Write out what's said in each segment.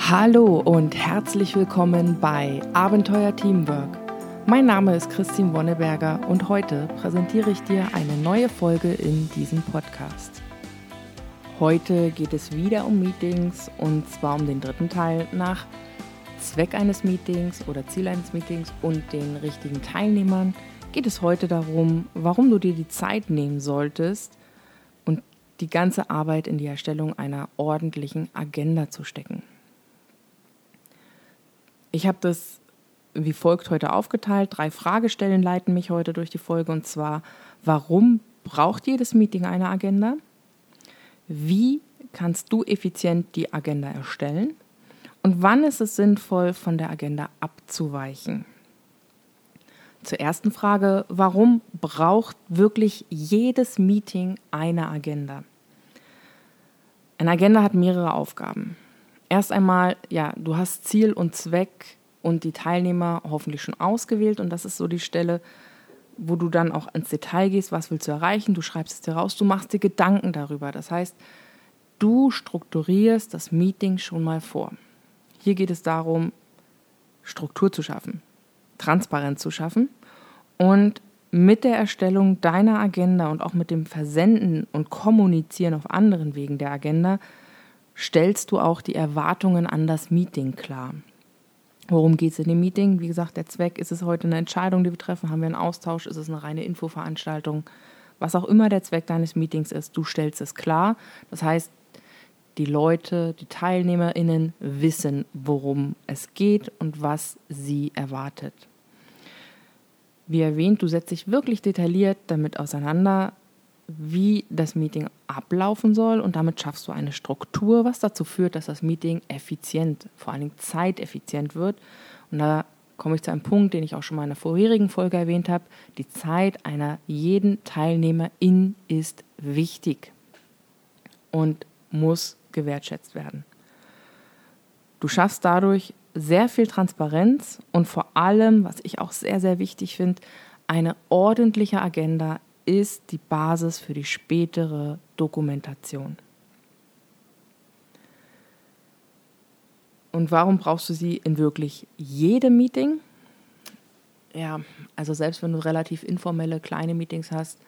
Hallo und herzlich willkommen bei Abenteuer Teamwork. Mein Name ist Christine Wonneberger und heute präsentiere ich dir eine neue Folge in diesem Podcast. Heute geht es wieder um Meetings und zwar um den dritten Teil nach Zweck eines Meetings oder Ziel eines Meetings und den richtigen Teilnehmern geht es heute darum, warum du dir die Zeit nehmen solltest und die ganze Arbeit in die Erstellung einer ordentlichen Agenda zu stecken. Ich habe das wie folgt heute aufgeteilt. Drei Fragestellen leiten mich heute durch die Folge und zwar, warum braucht jedes Meeting eine Agenda? Wie kannst du effizient die Agenda erstellen? Und wann ist es sinnvoll, von der Agenda abzuweichen? Zur ersten Frage, warum braucht wirklich jedes Meeting eine Agenda? Eine Agenda hat mehrere Aufgaben. Erst einmal, ja, du hast Ziel und Zweck und die Teilnehmer hoffentlich schon ausgewählt und das ist so die Stelle, wo du dann auch ins Detail gehst, was willst du erreichen, du schreibst es dir raus, du machst dir Gedanken darüber. Das heißt, du strukturierst das Meeting schon mal vor. Hier geht es darum, Struktur zu schaffen, Transparenz zu schaffen und mit der Erstellung deiner Agenda und auch mit dem Versenden und Kommunizieren auf anderen Wegen der Agenda stellst du auch die Erwartungen an das Meeting klar. Worum geht es in dem Meeting? Wie gesagt, der Zweck, ist es heute eine Entscheidung, die wir treffen? Haben wir einen Austausch? Ist es eine reine Infoveranstaltung? Was auch immer der Zweck deines Meetings ist, du stellst es klar. Das heißt, die Leute, die TeilnehmerInnen wissen, worum es geht und was sie erwartet. Wie erwähnt, du setzt dich wirklich detailliert damit auseinander, wie das Meeting ablaufen soll und damit schaffst du eine Struktur, was dazu führt, dass das Meeting effizient, vor allen Dingen zeiteffizient wird. Und da komme ich zu einem Punkt, den ich auch schon mal in der vorherigen Folge erwähnt habe. Die Zeit einer jeden Teilnehmerin ist wichtig und muss gewertschätzt werden. Du schaffst dadurch sehr viel Transparenz und vor allem, was ich auch sehr, sehr wichtig finde, eine ordentliche Agenda ist die Basis für die spätere Dokumentation. Und warum brauchst du sie in wirklich jedem Meeting? Ja, also selbst wenn du relativ informelle kleine Meetings hast,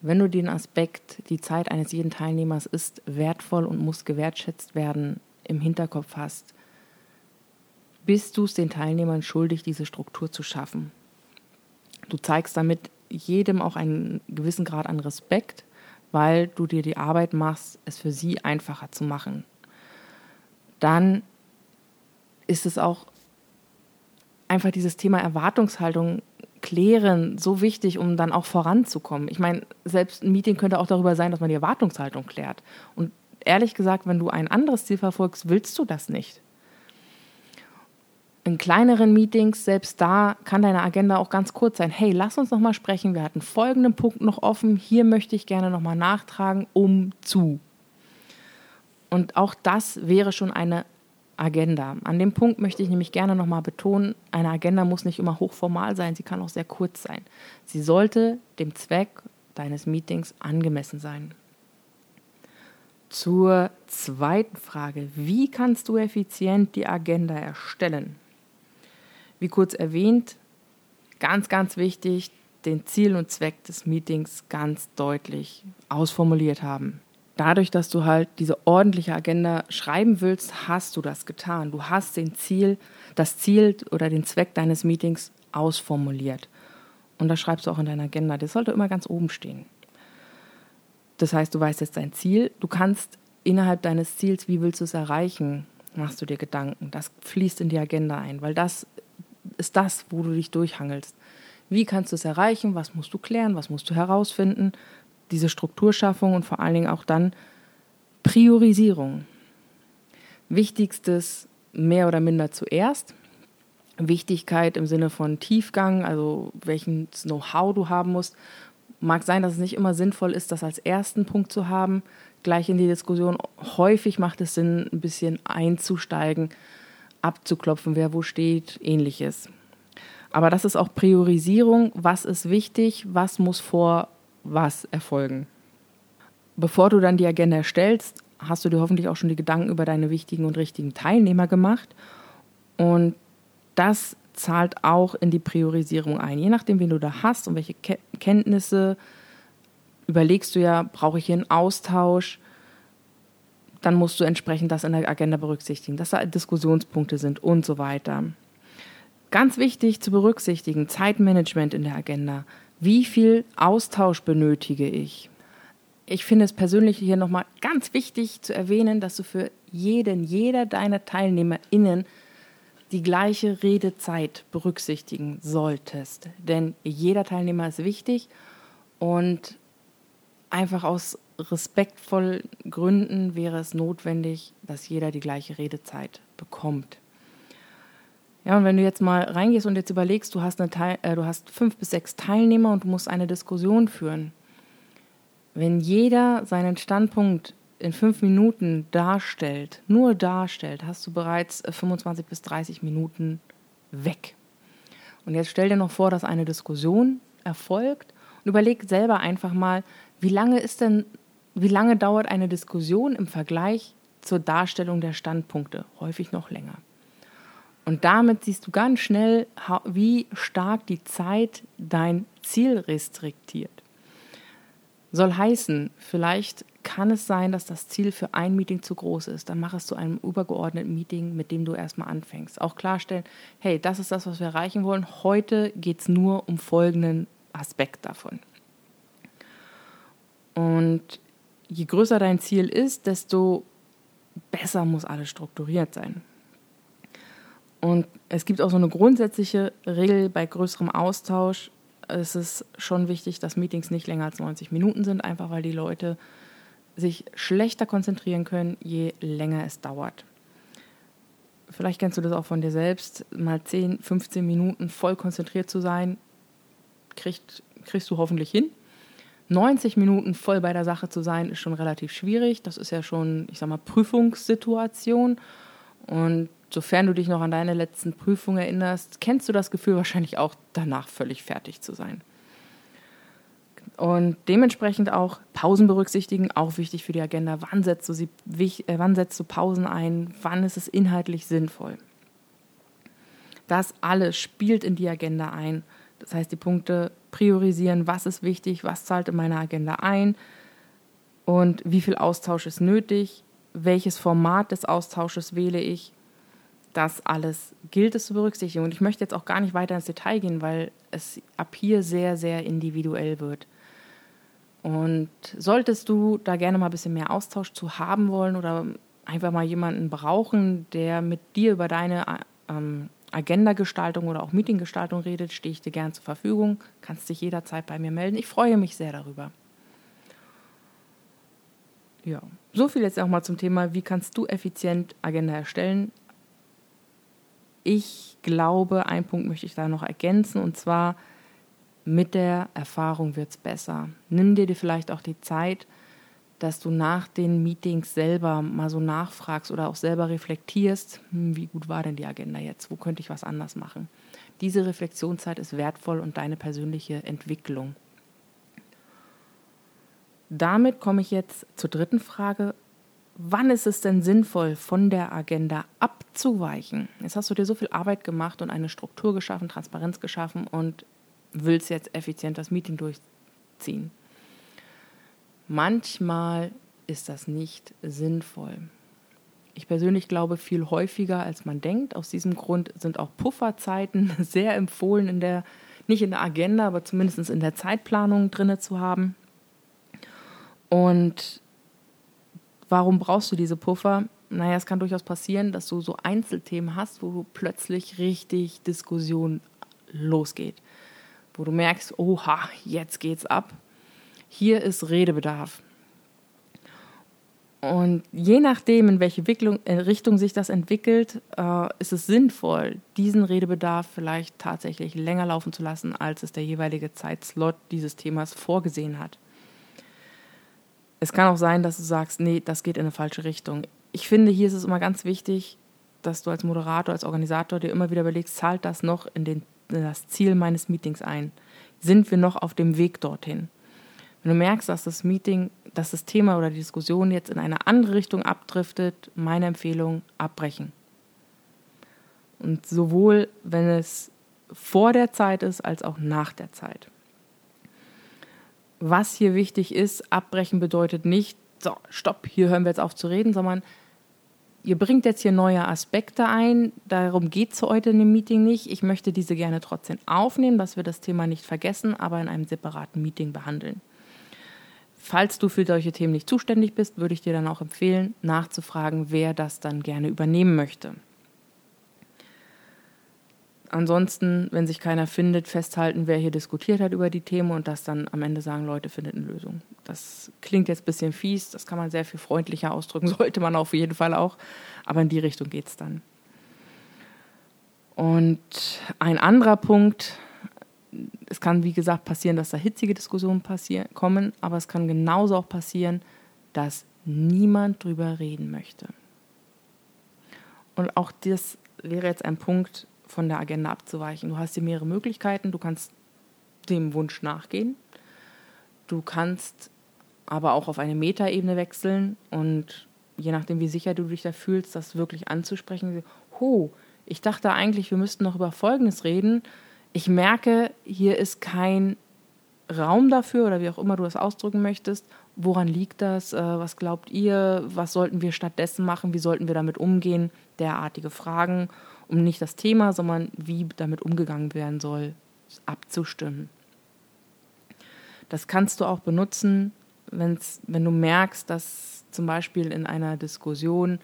wenn du den Aspekt, die Zeit eines jeden Teilnehmers ist wertvoll und muss gewertschätzt werden, im Hinterkopf hast, bist du es den Teilnehmern schuldig, diese Struktur zu schaffen. Du zeigst damit jedem auch einen gewissen Grad an Respekt, weil du dir die Arbeit machst, es für sie einfacher zu machen. Dann ist es auch einfach dieses Thema Erwartungshaltung klären so wichtig, um dann auch voranzukommen. Ich meine, selbst ein Meeting könnte auch darüber sein, dass man die Erwartungshaltung klärt. Und ehrlich gesagt, wenn du ein anderes Ziel verfolgst, willst du das nicht in kleineren Meetings, selbst da kann deine Agenda auch ganz kurz sein. Hey, lass uns noch mal sprechen. Wir hatten folgenden Punkt noch offen. Hier möchte ich gerne noch mal nachtragen, um zu. Und auch das wäre schon eine Agenda. An dem Punkt möchte ich nämlich gerne noch mal betonen, eine Agenda muss nicht immer hochformal sein, sie kann auch sehr kurz sein. Sie sollte dem Zweck deines Meetings angemessen sein. Zur zweiten Frage, wie kannst du effizient die Agenda erstellen? Wie kurz erwähnt, ganz, ganz wichtig, den Ziel und Zweck des Meetings ganz deutlich ausformuliert haben. Dadurch, dass du halt diese ordentliche Agenda schreiben willst, hast du das getan. Du hast den Ziel, das Ziel oder den Zweck deines Meetings ausformuliert. Und das schreibst du auch in deiner Agenda. Das sollte immer ganz oben stehen. Das heißt, du weißt jetzt dein Ziel. Du kannst innerhalb deines Ziels, wie willst du es erreichen, machst du dir Gedanken. Das fließt in die Agenda ein, weil das ist das, wo du dich durchhangelst. Wie kannst du es erreichen? Was musst du klären? Was musst du herausfinden? Diese Strukturschaffung und vor allen Dingen auch dann Priorisierung. Wichtigstes mehr oder minder zuerst. Wichtigkeit im Sinne von Tiefgang, also welchen Know-how du haben musst. Mag sein, dass es nicht immer sinnvoll ist, das als ersten Punkt zu haben, gleich in die Diskussion. Häufig macht es Sinn, ein bisschen einzusteigen abzuklopfen, wer wo steht, ähnliches. Aber das ist auch Priorisierung, was ist wichtig, was muss vor was erfolgen. Bevor du dann die Agenda erstellst, hast du dir hoffentlich auch schon die Gedanken über deine wichtigen und richtigen Teilnehmer gemacht. Und das zahlt auch in die Priorisierung ein. Je nachdem, wen du da hast und welche Kenntnisse, überlegst du ja, brauche ich hier einen Austausch, dann musst du entsprechend das in der Agenda berücksichtigen, dass da Diskussionspunkte sind und so weiter. Ganz wichtig zu berücksichtigen, Zeitmanagement in der Agenda. Wie viel Austausch benötige ich? Ich finde es persönlich hier nochmal ganz wichtig zu erwähnen, dass du für jeden, jeder deiner TeilnehmerInnen die gleiche Redezeit berücksichtigen solltest. Denn jeder Teilnehmer ist wichtig und einfach aus respektvollen Gründen wäre es notwendig, dass jeder die gleiche Redezeit bekommt. Ja, und wenn du jetzt mal reingehst und jetzt überlegst, du hast, eine äh, du hast fünf bis sechs Teilnehmer und du musst eine Diskussion führen. Wenn jeder seinen Standpunkt in fünf Minuten darstellt, nur darstellt, hast du bereits 25 äh, bis 30 Minuten weg. Und jetzt stell dir noch vor, dass eine Diskussion erfolgt und überleg selber einfach mal, wie lange ist denn wie lange dauert eine Diskussion im Vergleich zur Darstellung der Standpunkte? Häufig noch länger. Und damit siehst du ganz schnell, wie stark die Zeit dein Ziel restriktiert. Soll heißen, vielleicht kann es sein, dass das Ziel für ein Meeting zu groß ist. Dann mach es zu einem übergeordneten Meeting, mit dem du erstmal anfängst. Auch klarstellen, hey, das ist das, was wir erreichen wollen. Heute geht es nur um folgenden Aspekt davon. Und je größer dein Ziel ist, desto besser muss alles strukturiert sein. Und es gibt auch so eine grundsätzliche Regel bei größerem Austausch. Es ist schon wichtig, dass Meetings nicht länger als 90 Minuten sind, einfach weil die Leute sich schlechter konzentrieren können, je länger es dauert. Vielleicht kennst du das auch von dir selbst, mal 10, 15 Minuten voll konzentriert zu sein, kriegst, kriegst du hoffentlich hin. 90 Minuten voll bei der Sache zu sein, ist schon relativ schwierig. Das ist ja schon, ich sag mal, Prüfungssituation. Und sofern du dich noch an deine letzten Prüfungen erinnerst, kennst du das Gefühl wahrscheinlich auch, danach völlig fertig zu sein. Und dementsprechend auch Pausen berücksichtigen, auch wichtig für die Agenda. Wann setzt du, sie, äh, wann setzt du Pausen ein? Wann ist es inhaltlich sinnvoll? Das alles spielt in die Agenda ein. Das heißt, die Punkte priorisieren, was ist wichtig, was zahlt in meine Agenda ein und wie viel Austausch ist nötig, welches Format des Austausches wähle ich. Das alles gilt es zu berücksichtigen. Und ich möchte jetzt auch gar nicht weiter ins Detail gehen, weil es ab hier sehr, sehr individuell wird. Und solltest du da gerne mal ein bisschen mehr Austausch zu haben wollen oder einfach mal jemanden brauchen, der mit dir über deine ähm, Agendagestaltung oder auch Meetinggestaltung redet, stehe ich dir gern zur Verfügung. Kannst dich jederzeit bei mir melden. Ich freue mich sehr darüber. Ja, so viel jetzt auch mal zum Thema, wie kannst du effizient Agenda erstellen. Ich glaube, einen Punkt möchte ich da noch ergänzen und zwar mit der Erfahrung wird es besser. Nimm dir vielleicht auch die Zeit, dass du nach den Meetings selber mal so nachfragst oder auch selber reflektierst, hm, wie gut war denn die Agenda jetzt, wo könnte ich was anders machen. Diese Reflexionszeit ist wertvoll und deine persönliche Entwicklung. Damit komme ich jetzt zur dritten Frage. Wann ist es denn sinnvoll, von der Agenda abzuweichen? Jetzt hast du dir so viel Arbeit gemacht und eine Struktur geschaffen, Transparenz geschaffen und willst jetzt effizient das Meeting durchziehen. Manchmal ist das nicht sinnvoll. Ich persönlich glaube viel häufiger, als man denkt. Aus diesem Grund sind auch Pufferzeiten sehr empfohlen, in der, nicht in der Agenda, aber zumindest in der Zeitplanung drinne zu haben. Und warum brauchst du diese Puffer? Naja, es kann durchaus passieren, dass du so Einzelthemen hast, wo plötzlich richtig Diskussion losgeht. Wo du merkst, oha, jetzt geht's ab hier ist Redebedarf. Und je nachdem, in welche äh, Richtung sich das entwickelt, äh, ist es sinnvoll, diesen Redebedarf vielleicht tatsächlich länger laufen zu lassen, als es der jeweilige Zeitslot dieses Themas vorgesehen hat. Es kann auch sein, dass du sagst, nee, das geht in eine falsche Richtung. Ich finde, hier ist es immer ganz wichtig, dass du als Moderator, als Organisator dir immer wieder überlegst, zahlt das noch in, den, in das Ziel meines Meetings ein? Sind wir noch auf dem Weg dorthin? Wenn du merkst, dass das Meeting, dass das Thema oder die Diskussion jetzt in eine andere Richtung abdriftet, meine Empfehlung, abbrechen. Und sowohl, wenn es vor der Zeit ist, als auch nach der Zeit. Was hier wichtig ist, abbrechen bedeutet nicht, so, stopp, hier hören wir jetzt auf zu reden, sondern ihr bringt jetzt hier neue Aspekte ein. Darum geht es heute in dem Meeting nicht. Ich möchte diese gerne trotzdem aufnehmen, dass wir das Thema nicht vergessen, aber in einem separaten Meeting behandeln. Falls du für solche Themen nicht zuständig bist, würde ich dir dann auch empfehlen, nachzufragen, wer das dann gerne übernehmen möchte. Ansonsten, wenn sich keiner findet, festhalten, wer hier diskutiert hat über die Themen und das dann am Ende sagen, Leute, findet eine Lösung. Das klingt jetzt ein bisschen fies, das kann man sehr viel freundlicher ausdrücken, sollte man auf jeden Fall auch, aber in die Richtung geht es dann. Und ein anderer Punkt, es kann wie gesagt passieren, dass da hitzige Diskussionen kommen, aber es kann genauso auch passieren, dass niemand drüber reden möchte. Und auch das wäre jetzt ein Punkt, von der Agenda abzuweichen. Du hast hier mehrere Möglichkeiten. Du kannst dem Wunsch nachgehen. Du kannst aber auch auf eine Metaebene wechseln und je nachdem, wie sicher du dich da fühlst, das wirklich anzusprechen. Ho, ich dachte eigentlich, wir müssten noch über Folgendes reden. Ich merke, hier ist kein Raum dafür oder wie auch immer du das ausdrücken möchtest. Woran liegt das? Äh, was glaubt ihr? Was sollten wir stattdessen machen? Wie sollten wir damit umgehen? Derartige Fragen um nicht das Thema, sondern wie damit umgegangen werden soll, abzustimmen. Das kannst du auch benutzen, wenn's, wenn du merkst, dass zum Beispiel in einer Diskussion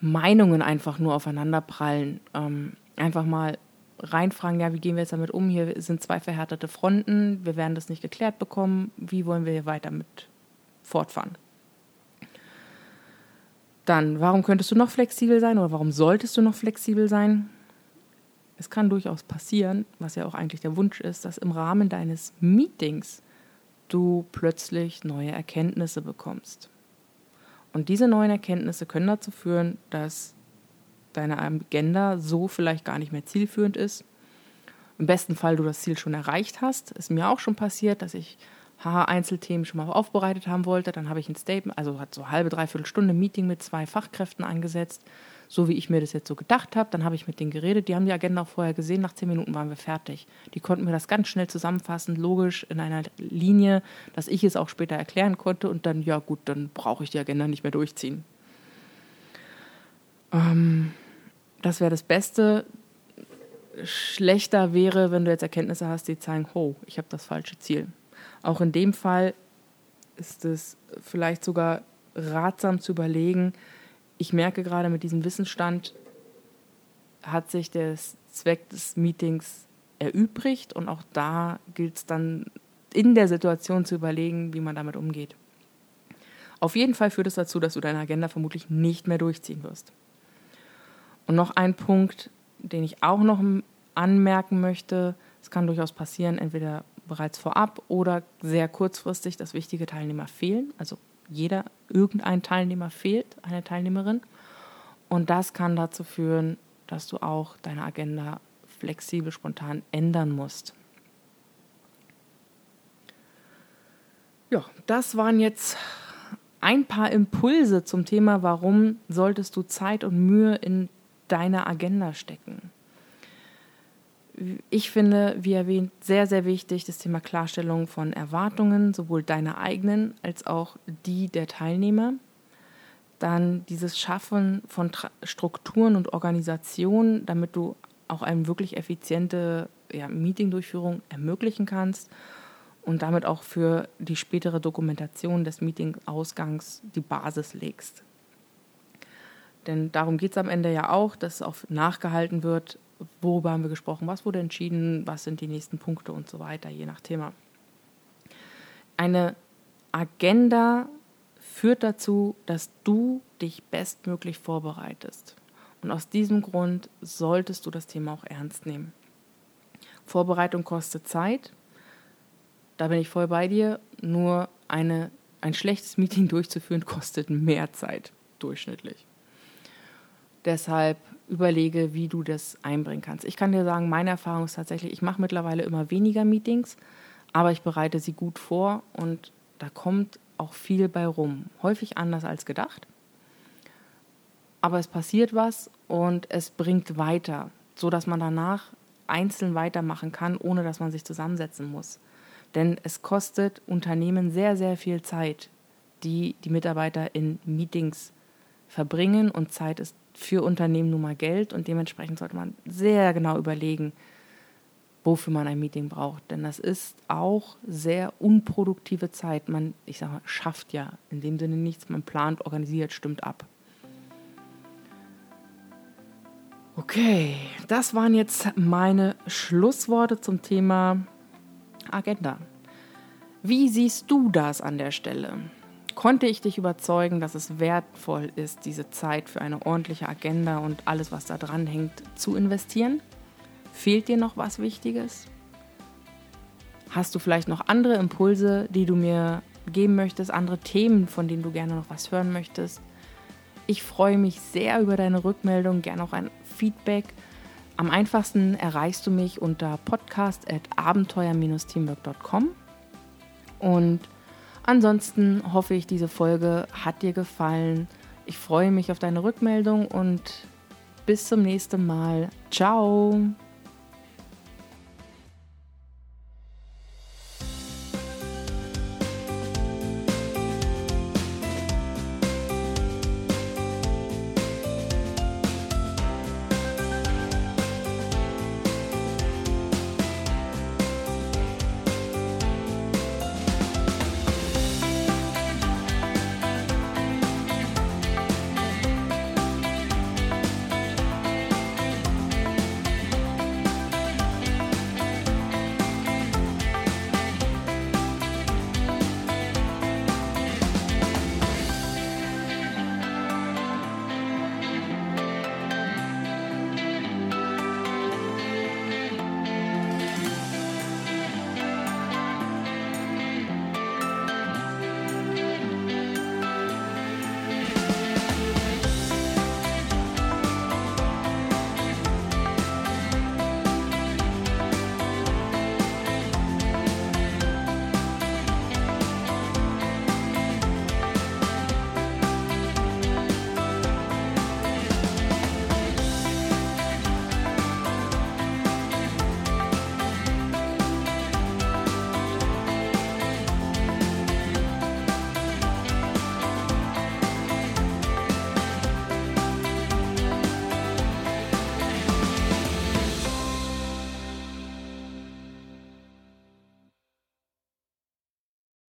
Meinungen einfach nur aufeinanderprallen. Ähm, einfach mal reinfragen, ja, wie gehen wir jetzt damit um? Hier sind zwei verhärtete Fronten, wir werden das nicht geklärt bekommen, wie wollen wir hier weiter mit fortfahren? Dann, warum könntest du noch flexibel sein oder warum solltest du noch flexibel sein? Es kann durchaus passieren, was ja auch eigentlich der Wunsch ist, dass im Rahmen deines Meetings du plötzlich neue Erkenntnisse bekommst. Und diese neuen Erkenntnisse können dazu führen, dass deine Agenda so vielleicht gar nicht mehr zielführend ist. Im besten Fall du das Ziel schon erreicht hast. Ist mir auch schon passiert, dass ich Einzelthemen schon mal aufbereitet haben wollte. Dann habe ich ein Statement, also hat so halbe, dreiviertel Stunde Meeting mit zwei Fachkräften angesetzt, so wie ich mir das jetzt so gedacht habe. Dann habe ich mit denen geredet. Die haben die Agenda auch vorher gesehen. Nach zehn Minuten waren wir fertig. Die konnten mir das ganz schnell zusammenfassen, logisch in einer Linie, dass ich es auch später erklären konnte. Und dann, ja gut, dann brauche ich die Agenda nicht mehr durchziehen. Ähm, das wäre das Beste. Schlechter wäre, wenn du jetzt Erkenntnisse hast, die zeigen, oh, ich habe das falsche Ziel. Auch in dem Fall ist es vielleicht sogar ratsam zu überlegen, ich merke gerade mit diesem Wissensstand hat sich der Zweck des Meetings erübrigt und auch da gilt es dann in der Situation zu überlegen, wie man damit umgeht. Auf jeden Fall führt es dazu, dass du deine Agenda vermutlich nicht mehr durchziehen wirst. Und noch ein Punkt, den ich auch noch anmerken möchte, es kann durchaus passieren, entweder bereits vorab oder sehr kurzfristig, dass wichtige Teilnehmer fehlen. Also jeder, irgendein Teilnehmer fehlt, eine Teilnehmerin. Und das kann dazu führen, dass du auch deine Agenda flexibel, spontan ändern musst. Ja, das waren jetzt ein paar Impulse zum Thema, warum solltest du Zeit und Mühe in deine Agenda stecken ich finde, wie erwähnt, sehr, sehr wichtig das Thema Klarstellung von Erwartungen, sowohl deiner eigenen als auch die der Teilnehmer. Dann dieses Schaffen von Tra Strukturen und Organisationen, damit du auch eine wirklich effiziente ja, Meetingdurchführung ermöglichen kannst und damit auch für die spätere Dokumentation des Meetingausgangs die Basis legst. Denn darum geht es am Ende ja auch, dass auch nachgehalten wird, worüber haben wir gesprochen, was wurde entschieden, was sind die nächsten Punkte und so weiter, je nach Thema. Eine Agenda führt dazu, dass du dich bestmöglich vorbereitest. Und aus diesem Grund solltest du das Thema auch ernst nehmen. Vorbereitung kostet Zeit. Da bin ich voll bei dir. Nur eine, ein schlechtes Meeting durchzuführen kostet mehr Zeit durchschnittlich. Deshalb überlege, wie du das einbringen kannst. Ich kann dir sagen, meine Erfahrung ist tatsächlich, ich mache mittlerweile immer weniger Meetings, aber ich bereite sie gut vor und da kommt auch viel bei rum. Häufig anders als gedacht. Aber es passiert was und es bringt weiter, so dass man danach einzeln weitermachen kann, ohne dass man sich zusammensetzen muss. Denn es kostet Unternehmen sehr, sehr viel Zeit, die die Mitarbeiter in Meetings verbringen und Zeit ist für Unternehmen nun mal Geld und dementsprechend sollte man sehr genau überlegen, wofür man ein Meeting braucht. Denn das ist auch sehr unproduktive Zeit. Man, ich sage mal, schafft ja in dem Sinne nichts. Man plant, organisiert, stimmt ab. Okay, das waren jetzt meine Schlussworte zum Thema Agenda. Wie siehst du das an der Stelle? Konnte ich dich überzeugen, dass es wertvoll ist, diese Zeit für eine ordentliche Agenda und alles, was da dran hängt, zu investieren? Fehlt dir noch was Wichtiges? Hast du vielleicht noch andere Impulse, die du mir geben möchtest, andere Themen, von denen du gerne noch was hören möchtest? Ich freue mich sehr über deine Rückmeldung, gerne auch ein Feedback. Am einfachsten erreichst du mich unter podcast.abenteuer-teamwork.com. Und ansonsten hoffe ich, diese Folge hat dir gefallen. Ich freue mich auf deine Rückmeldung und bis zum nächsten Mal. Ciao!